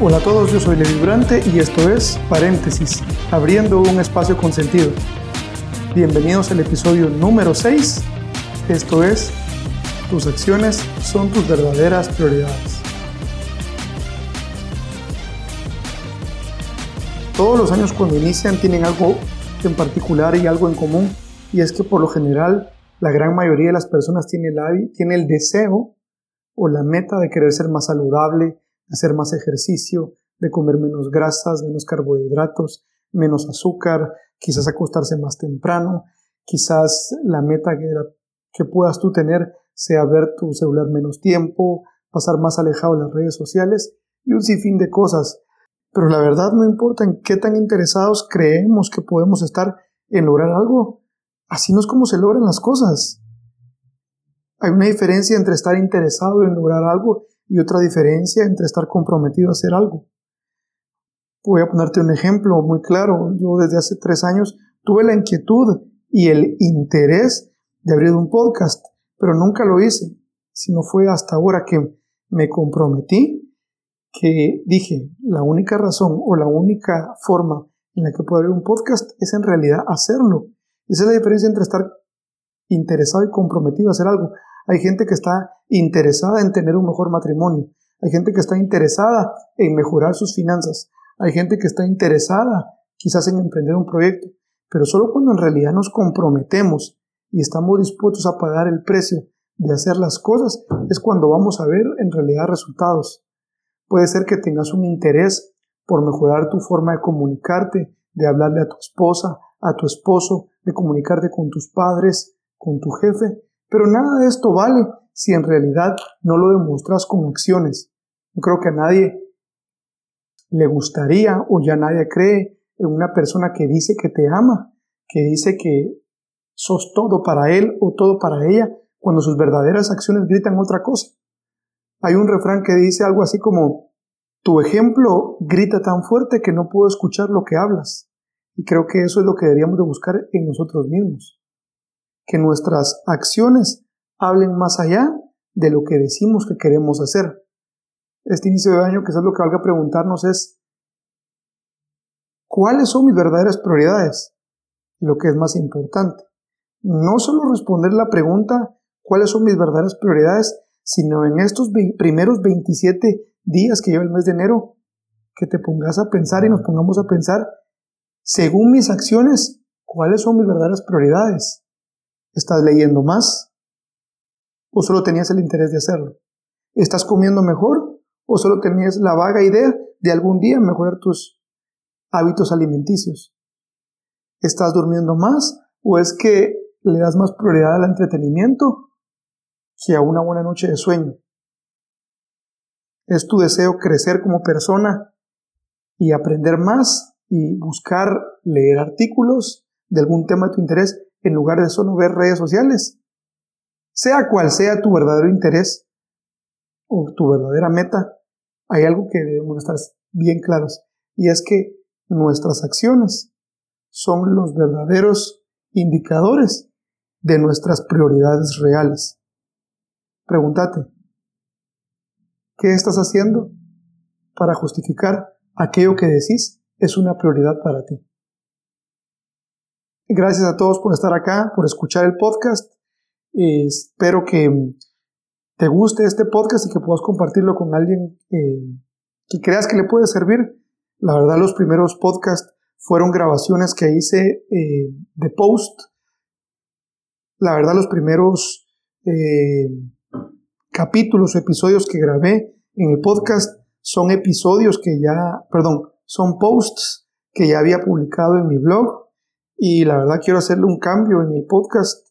Hola a todos, yo soy Levi Durante y esto es Paréntesis, abriendo un espacio con sentido. Bienvenidos al episodio número 6. Esto es, tus acciones son tus verdaderas prioridades. Todos los años cuando inician tienen algo en particular y algo en común, y es que por lo general la gran mayoría de las personas tiene el, tiene el deseo o la meta de querer ser más saludable, hacer más ejercicio, de comer menos grasas, menos carbohidratos, menos azúcar, quizás acostarse más temprano, quizás la meta que, que puedas tú tener sea ver tu celular menos tiempo, pasar más alejado de las redes sociales y un sinfín de cosas. Pero la verdad no importa en qué tan interesados creemos que podemos estar en lograr algo. Así no es como se logran las cosas. Hay una diferencia entre estar interesado en lograr algo y otra diferencia entre estar comprometido a hacer algo. Voy a ponerte un ejemplo muy claro. Yo desde hace tres años tuve la inquietud y el interés de abrir un podcast, pero nunca lo hice, sino fue hasta ahora que me comprometí que dije, la única razón o la única forma en la que puedo abrir un podcast es en realidad hacerlo. Esa es la diferencia entre estar interesado y comprometido a hacer algo. Hay gente que está interesada en tener un mejor matrimonio. Hay gente que está interesada en mejorar sus finanzas. Hay gente que está interesada quizás en emprender un proyecto. Pero solo cuando en realidad nos comprometemos y estamos dispuestos a pagar el precio de hacer las cosas es cuando vamos a ver en realidad resultados. Puede ser que tengas un interés por mejorar tu forma de comunicarte, de hablarle a tu esposa, a tu esposo, de comunicarte con tus padres, con tu jefe, pero nada de esto vale si en realidad no lo demuestras con acciones. Yo creo que a nadie le gustaría o ya nadie cree en una persona que dice que te ama, que dice que sos todo para él o todo para ella, cuando sus verdaderas acciones gritan otra cosa. Hay un refrán que dice algo así como, tu ejemplo grita tan fuerte que no puedo escuchar lo que hablas. Y creo que eso es lo que deberíamos de buscar en nosotros mismos que nuestras acciones hablen más allá de lo que decimos que queremos hacer. Este inicio de año, que es lo que valga preguntarnos, es ¿cuáles son mis verdaderas prioridades? Y lo que es más importante, no solo responder la pregunta ¿cuáles son mis verdaderas prioridades? sino en estos primeros 27 días que lleva el mes de enero, que te pongas a pensar y nos pongamos a pensar, según mis acciones, ¿cuáles son mis verdaderas prioridades? ¿Estás leyendo más? ¿O solo tenías el interés de hacerlo? ¿Estás comiendo mejor? ¿O solo tenías la vaga idea de algún día mejorar tus hábitos alimenticios? ¿Estás durmiendo más? ¿O es que le das más prioridad al entretenimiento que a una buena noche de sueño? ¿Es tu deseo crecer como persona y aprender más y buscar leer artículos de algún tema de tu interés en lugar de solo ver redes sociales. Sea cual sea tu verdadero interés o tu verdadera meta, hay algo que debemos estar bien claros y es que nuestras acciones son los verdaderos indicadores de nuestras prioridades reales. Pregúntate, ¿qué estás haciendo para justificar aquello que decís es una prioridad para ti? Gracias a todos por estar acá, por escuchar el podcast. espero que te guste este podcast y que puedas compartirlo con alguien eh, que creas que le puede servir. La verdad, los primeros podcasts fueron grabaciones que hice eh, de post. La verdad, los primeros eh, capítulos o episodios que grabé en el podcast son episodios que ya, perdón, son posts que ya había publicado en mi blog y la verdad quiero hacerle un cambio en mi podcast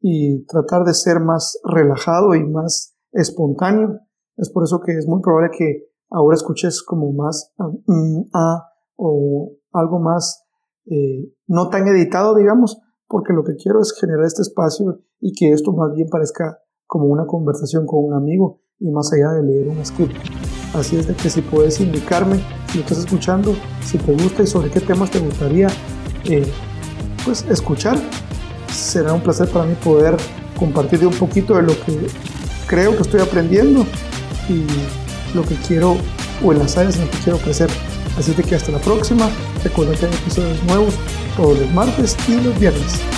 y tratar de ser más relajado y más espontáneo. Es por eso que es muy probable que ahora escuches como más mm, ah, o algo más eh, no tan editado, digamos, porque lo que quiero es generar este espacio y que esto más bien parezca como una conversación con un amigo y más allá de leer un escrito. Así es de que si puedes indicarme si estás escuchando, si te gusta y sobre qué temas te gustaría eh, pues, escuchar. Será un placer para mí poder compartir un poquito de lo que creo que estoy aprendiendo y lo que quiero o en las áreas en las que quiero crecer. Así que hasta la próxima. Recuerda que hay episodios nuevos todos los martes y los viernes.